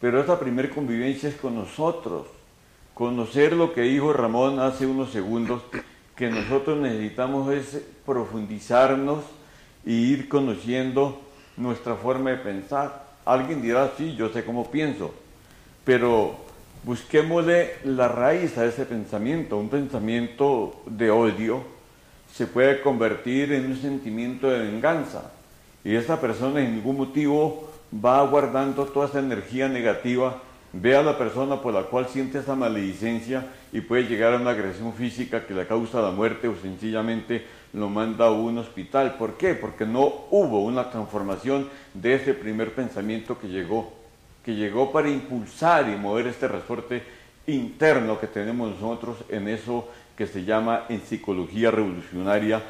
pero esta primera convivencia es con nosotros, conocer lo que dijo Ramón hace unos segundos, que nosotros necesitamos es profundizarnos y ir conociendo nuestra forma de pensar. Alguien dirá, sí, yo sé cómo pienso, pero Busquémosle la raíz a ese pensamiento. Un pensamiento de odio se puede convertir en un sentimiento de venganza. Y esa persona en ningún motivo va guardando toda esa energía negativa, ve a la persona por la cual siente esa maledicencia y puede llegar a una agresión física que le causa la muerte o sencillamente lo manda a un hospital. ¿Por qué? Porque no hubo una transformación de ese primer pensamiento que llegó que llegó para impulsar y mover este resorte interno que tenemos nosotros en eso que se llama en psicología revolucionaria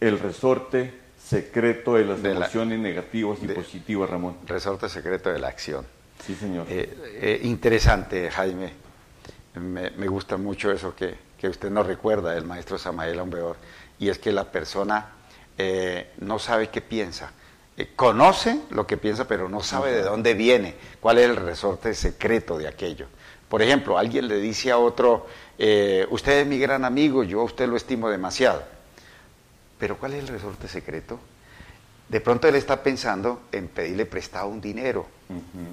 el resorte secreto de las emociones negativas y positivas, Ramón. Resorte secreto de la acción. Sí, señor. Eh, eh, interesante, Jaime. Me, gusta mucho eso que, usted nos recuerda del maestro Samael Aumbeor, y es que la persona eh, no sabe qué piensa, conoce lo que piensa, pero no sabe de dónde viene, cuál es el resorte secreto de aquello. Por ejemplo, alguien le dice a otro, eh, usted es mi gran amigo, yo a usted lo estimo demasiado. Pero ¿cuál es el resorte secreto? de pronto él está pensando en pedirle prestado un dinero.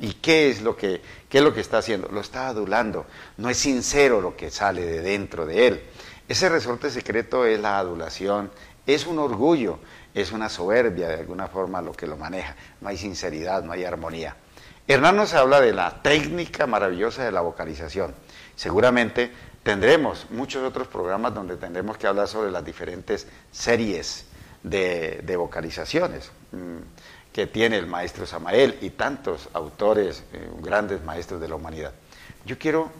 ¿Y qué es, lo que, qué es lo que está haciendo? Lo está adulando. No es sincero lo que sale de dentro de él. Ese resorte secreto es la adulación, es un orgullo, es una soberbia de alguna forma lo que lo maneja. No hay sinceridad, no hay armonía. Hernán nos habla de la técnica maravillosa de la vocalización. Seguramente tendremos muchos otros programas donde tendremos que hablar sobre las diferentes series de, vocalizaciones mm, que tiene el maestro Samael y tantos autores, eh, grandes maestros de la humanidad. Yo quiero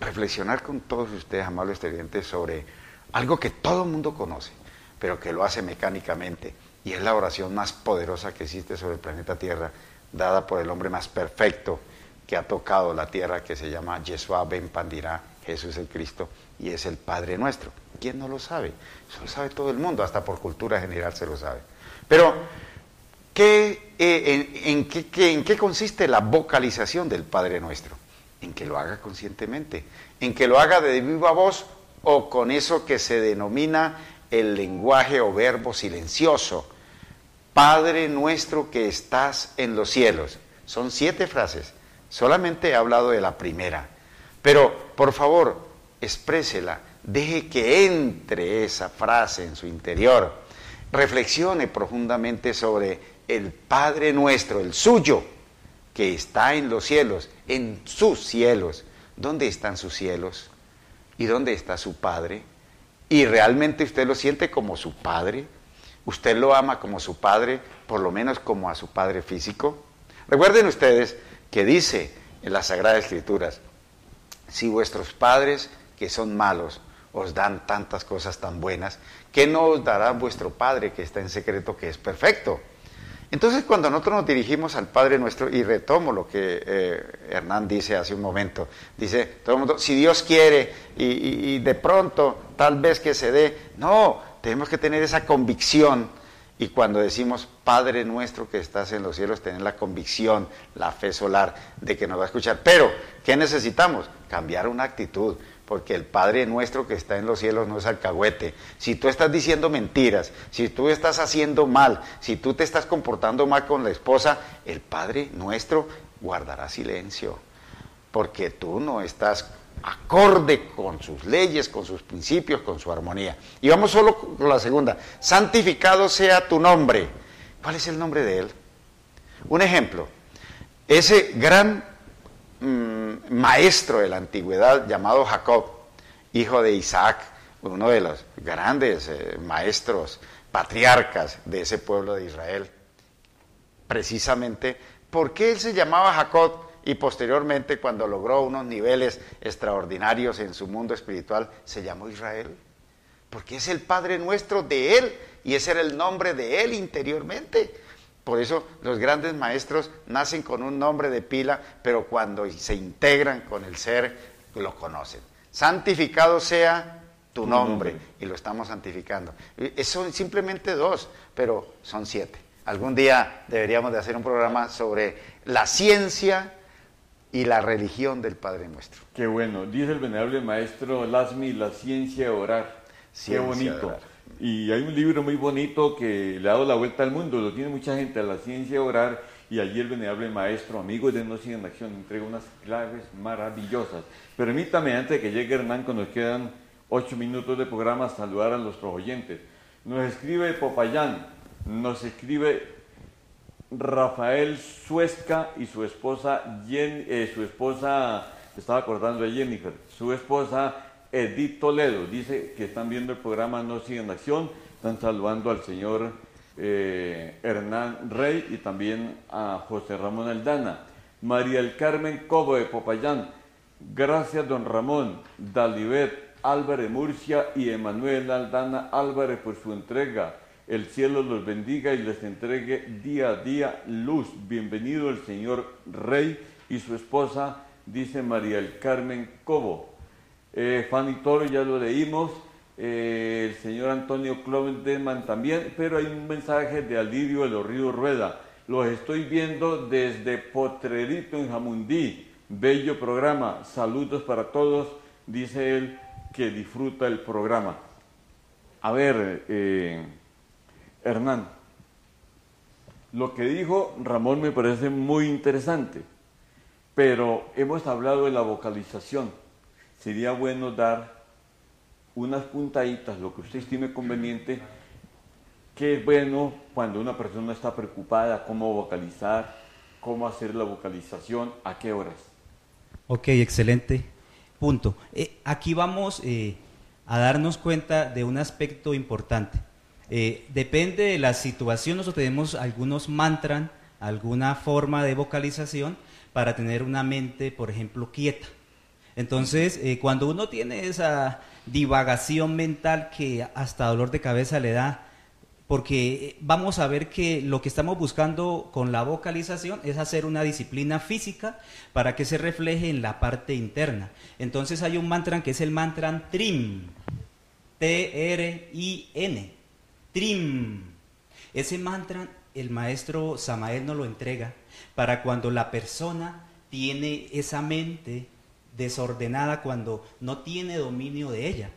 reflexionar con todos ustedes, amables televidentes, sobre algo que todo el mundo conoce, pero que lo hace mecánicamente, y es la oración más poderosa que existe sobre el planeta Tierra, dada por el hombre más perfecto que ha tocado la tierra, que se llama Yeshua Ben Pandirá, Jesús el Cristo, y es el Padre nuestro. ¿Quién no lo sabe? Eso lo sabe todo el mundo, hasta por cultura general se lo sabe. Pero, ¿qué, eh, en, qué, ¿en qué consiste la vocalización del Padre nuestro? En que lo haga conscientemente, en que lo haga de viva voz o con eso que se denomina el lenguaje o verbo silencioso. Padre nuestro que estás en los cielos. Son siete frases. Solamente he hablado de la primera. Pero, por favor, exprésela deje que entre esa frase en su interior, reflexione profundamente sobre el Padre nuestro, el suyo, que está en los cielos, en sus cielos. ¿Dónde están sus cielos? ¿Y dónde está su Padre? ¿Y realmente usted lo siente como su Padre? ¿Usted lo ama como su Padre, por lo menos como a su Padre físico? Recuerden ustedes que dice en las Sagradas Escrituras, si vuestros padres que son malos os dan tantas cosas tan buenas, ¿qué no os dará vuestro Padre que está en secreto, que es perfecto? Entonces cuando nosotros nos dirigimos al Padre nuestro, y retomo lo que eh, Hernán dice hace un momento, dice, todo el mundo, si Dios quiere y, y de pronto tal vez que se dé, no, tenemos que tener esa convicción y cuando decimos Padre nuestro que estás en los cielos, tener la convicción, la fe solar de que nos va a escuchar. Pero, ¿qué necesitamos? Cambiar una actitud porque el Padre nuestro que está en los cielos no es alcahuete. Si tú estás diciendo mentiras, si tú estás haciendo mal, si tú te estás comportando mal con la esposa, el Padre nuestro guardará silencio, porque tú no estás acorde con sus leyes, con sus principios, con su armonía. Y vamos solo con la segunda. Santificado sea tu nombre. ¿Cuál es el nombre de él? Un ejemplo. Ese gran Mm, maestro de la antigüedad llamado Jacob, hijo de Isaac, uno de los grandes eh, maestros, patriarcas de ese pueblo de Israel. Precisamente, ¿por qué él se llamaba Jacob y posteriormente cuando logró unos niveles extraordinarios en su mundo espiritual se llamó Israel? Porque es el Padre nuestro de él y ese era el nombre de él interiormente. Por eso los grandes maestros nacen con un nombre de pila, pero cuando se integran con el ser, lo conocen. Santificado sea tu nombre, y lo estamos santificando. Son simplemente dos, pero son siete. Algún día deberíamos de hacer un programa sobre la ciencia y la religión del Padre Nuestro. Qué bueno. Dice el venerable maestro Lasmi, la ciencia de orar. Qué bonito. Y hay un libro muy bonito que le ha dado la vuelta al mundo, lo tiene mucha gente, a la ciencia de orar, y allí el venerable maestro, amigo de No en Acción, entrega unas claves maravillosas. Permítame, antes de que llegue Hernán, cuando nos quedan ocho minutos de programa, saludar a nuestros oyentes. Nos escribe Popayán, nos escribe Rafael Suesca y su esposa, eh, su esposa, estaba acordando de Jennifer, su esposa Edith Toledo dice que están viendo el programa No Siguen Acción, están saludando al señor eh, Hernán Rey y también a José Ramón Aldana. María el Carmen Cobo de Popayán, gracias don Ramón, Dalibet Álvarez Murcia y Emanuel Aldana Álvarez por su entrega. El cielo los bendiga y les entregue día a día luz. Bienvenido el señor Rey y su esposa, dice María el Carmen Cobo. Eh, Fanny Toro ya lo leímos, eh, el señor Antonio Clovendeman también, pero hay un mensaje de Alirio El Río Rueda. Los estoy viendo desde Potrerito en Jamundí. Bello programa. Saludos para todos, dice él, que disfruta el programa. A ver, eh, Hernán, Lo que dijo Ramón me parece muy interesante, pero hemos hablado de la vocalización. Sería bueno dar unas puntaditas, lo que usted estime conveniente, qué es bueno cuando una persona está preocupada, cómo vocalizar, cómo hacer la vocalización, a qué horas. Ok, excelente punto. Eh, aquí vamos eh, a darnos cuenta de un aspecto importante. Eh, depende de la situación, nosotros tenemos algunos mantras, alguna forma de vocalización para tener una mente, por ejemplo, quieta. Entonces, cuando uno tiene esa divagación mental que hasta dolor de cabeza le da, porque vamos a ver que lo que estamos buscando con la vocalización es hacer una disciplina física para que se refleje en la parte interna. Entonces hay un mantra que es el mantra TRIM, T-R-I-N, TRIM. Ese mantra el maestro Samael nos lo entrega para cuando la persona tiene esa mente desordenada, cuando no tiene dominio de ella.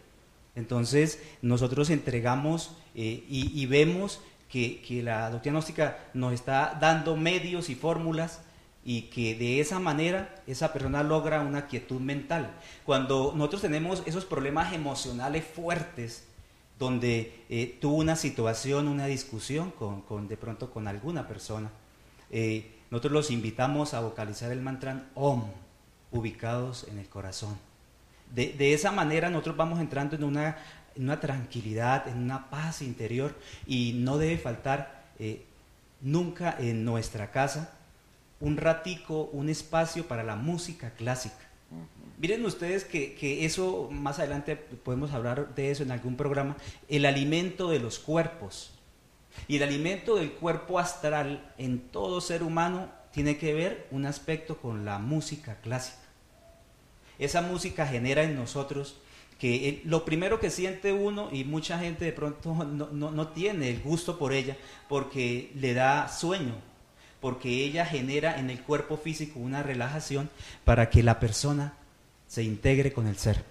Entonces nosotros entregamos eh, y, vemos que, la doctrina gnóstica nos está dando medios y fórmulas y que de esa manera esa persona logra una quietud mental. Cuando nosotros tenemos esos problemas emocionales fuertes, donde eh, tuvo una situación, una discusión con, de pronto con alguna persona, eh, nosotros los invitamos a vocalizar el mantra OM, ubicados en el corazón. De, de, esa manera nosotros vamos entrando en una en una tranquilidad, en una paz interior y no debe faltar eh, nunca en nuestra casa un ratico, un espacio para la música clásica. Miren ustedes que, que, eso, más adelante podemos hablar de eso en algún programa, el alimento de los cuerpos. Y el alimento del cuerpo astral en todo ser humano tiene que ver un aspecto con la música clásica. Esa música genera en nosotros que lo primero que siente uno, y mucha gente de pronto no, tiene el gusto por ella, porque le da sueño, porque ella genera en el cuerpo físico una relajación para que la persona se integre con el ser.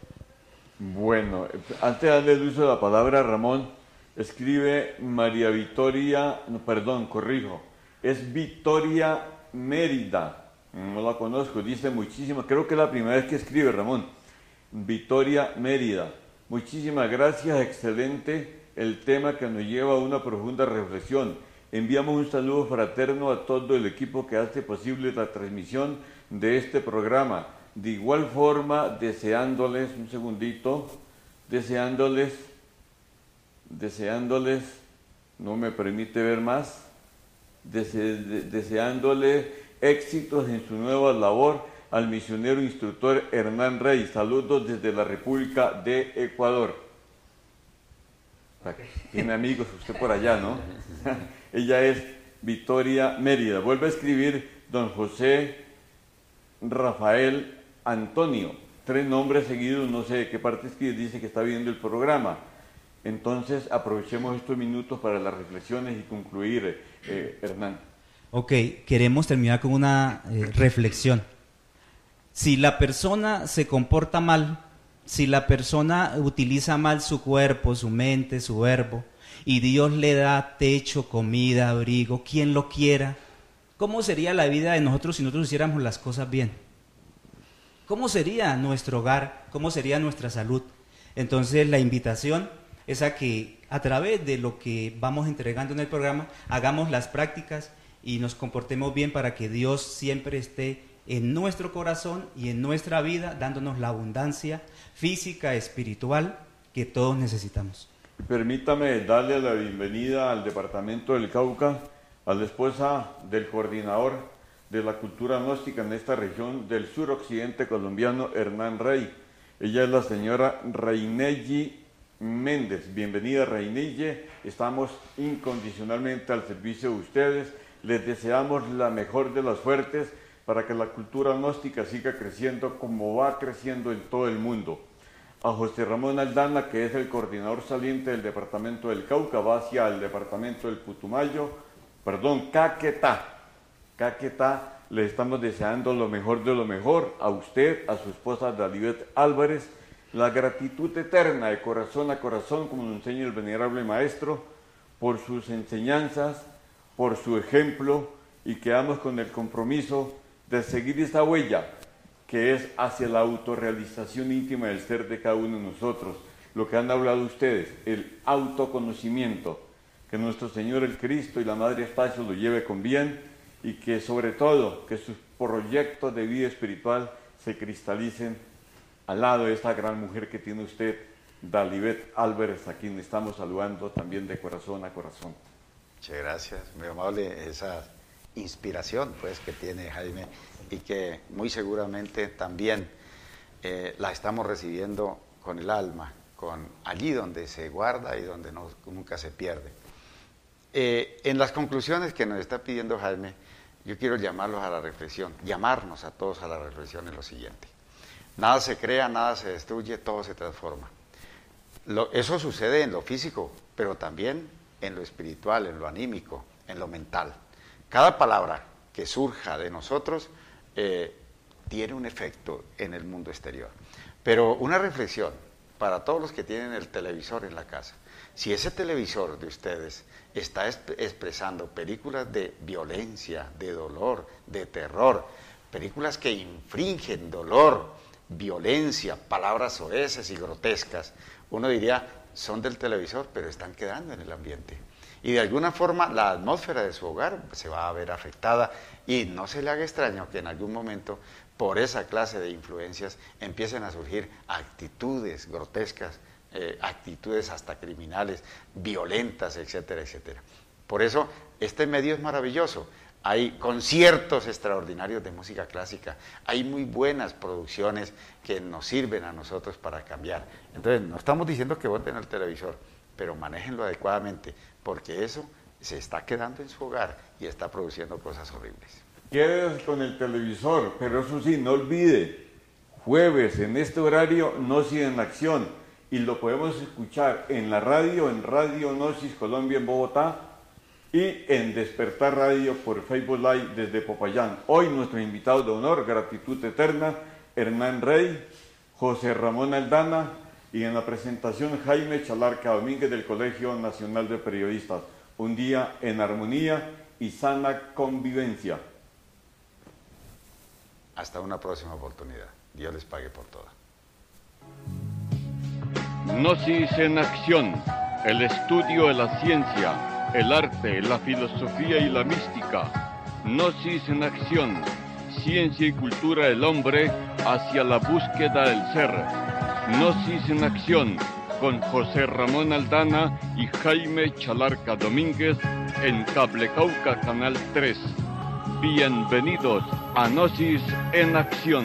Bueno, antes de darle el uso de la palabra, Ramón, escribe María Victoria, no, perdón, corrijo, es Victoria Mérida, no la conozco, dice muchísimo, creo que es la primera vez que escribe Ramón Victoria Mérida. Muchísimas gracias, excelente el tema que nos lleva a una profunda reflexión. Enviamos un saludo fraterno a todo el equipo que hace posible la transmisión de este programa. De igual forma, deseándoles, un segundito, deseándoles, deseándoles, no me permite ver más, deseándoles éxitos en su nueva labor al misionero instructor Hernán Rey. Saludos desde la República de Ecuador. Tiene amigos usted por allá, ¿no? Ella es Victoria Mérida. Vuelve a escribir don José Rafael Antonio. Tres nombres seguidos, no sé de qué parte escribe, dice que está viendo el programa. Entonces aprovechemos estos minutos para las reflexiones y concluir, eh, Hernán. Ok, queremos terminar con una eh, reflexión. Si la persona se comporta mal, si la persona utiliza mal su cuerpo, su mente, su verbo, y Dios le da techo, comida, abrigo, quien lo quiera, ¿cómo sería la vida de nosotros si nosotros hiciéramos las cosas bien? ¿Cómo sería nuestro hogar? ¿Cómo sería nuestra salud? Entonces la invitación es a que a través de lo que vamos entregando en el programa hagamos las prácticas y nos comportemos bien para que Dios siempre esté en nuestro corazón y en nuestra vida, dándonos la abundancia física, espiritual que todos necesitamos. Permítame darle la bienvenida al Departamento del Cauca, a la esposa del coordinador de la cultura gnóstica en esta región del suroccidente colombiano, Hernán Rey. Ella es la señora Reinelli Méndez. Bienvenida Reinelli, estamos incondicionalmente al servicio de ustedes. Les deseamos la mejor de las suertes para que la cultura gnóstica siga creciendo como va creciendo en todo el mundo. A José Ramón Aldana, que es el coordinador saliente del departamento del Cauca, va hacia el departamento del Putumayo, perdón, Caquetá. Caquetá, le estamos deseando lo mejor de lo mejor a usted, a su esposa Dalibet Álvarez, la gratitud eterna de corazón a corazón, como nos enseña el venerable maestro, por sus enseñanzas, por su ejemplo y quedamos con el compromiso de seguir esa huella que es hacia la autorrealización íntima del ser de cada uno de nosotros. Lo que han hablado ustedes, el autoconocimiento, que nuestro Señor el Cristo y la Madre Espacio lo lleve con bien y que sobre todo que sus proyectos de vida espiritual se cristalicen al lado de esta gran mujer que tiene usted, Dalibet Álvarez, a quien estamos saludando también de corazón a corazón. Muchas gracias, muy amable esa inspiración pues que tiene Jaime y que muy seguramente también eh, la estamos recibiendo con el alma, con allí donde se guarda y donde nunca se pierde. Eh, en las conclusiones que nos está pidiendo Jaime, yo quiero llamarlos a la reflexión, llamarnos a todos a la reflexión en lo siguiente. Nada se crea, nada se destruye, todo se transforma. eso sucede en lo físico, pero también en lo espiritual, en lo anímico, en lo mental. Cada palabra que surja de nosotros eh, tiene un efecto en el mundo exterior. Pero una reflexión para todos los que tienen el televisor en la casa. Si ese televisor de ustedes está expresando películas de violencia, de dolor, de terror, películas que infringen dolor, violencia, palabras oeces y grotescas, uno diría, son del televisor, pero están quedando en el ambiente. Y de alguna forma la atmósfera de su hogar se va a ver afectada y no se le haga extraño que en algún momento por esa clase de influencias empiecen a surgir actitudes grotescas, eh, actitudes hasta criminales, violentas, etcétera, etcétera. Por eso este medio es maravilloso. Hay conciertos extraordinarios de música clásica, hay muy buenas producciones que nos sirven a nosotros para cambiar. Entonces, no estamos diciendo que voten al televisor, pero manéjenlo adecuadamente, porque eso se está quedando en su hogar y está produciendo cosas horribles. Quédese con el televisor, pero eso sí, no olvide, jueves en este horario no en acción y lo podemos escuchar en la radio, en Radio Gnosis Colombia en Bogotá y en Despertar Radio por Facebook Live desde Popayán. Hoy nuestros invitados de honor, gratitud eterna, Hernán Rey, José Ramón Aldana y en la presentación Jaime Chalarca Domínguez del Colegio Nacional de Periodistas. Un día en armonía y sana convivencia. Hasta una próxima oportunidad. Dios les pague por toda. Gnosis en acción, el estudio de la ciencia el arte, la filosofía y la mística. Gnosis en acción, ciencia y cultura del hombre hacia la búsqueda del ser. Gnosis en acción, con José Ramón Aldana y Jaime Chalarca Domínguez en Cable Cauca Canal 3. Bienvenidos a Gnosis en acción.